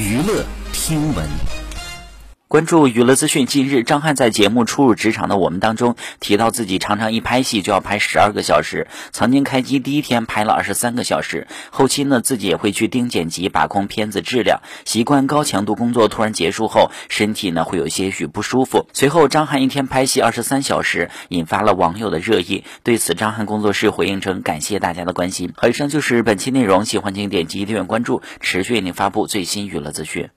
娱乐听闻。关注娱乐资讯。近日，张翰在节目《初入职场的我们》当中提到，自己常常一拍戏就要拍十二个小时，曾经开机第一天拍了二十三个小时。后期呢，自己也会去盯剪辑，把控片子质量。习惯高强度工作突然结束后，身体呢会有些许不舒服。随后，张翰一天拍戏二十三小时，引发了网友的热议。对此，张翰工作室回应称，感谢大家的关心。好，以上就是本期内容，喜欢请点击订阅关注，持续为您发布最新娱乐资讯。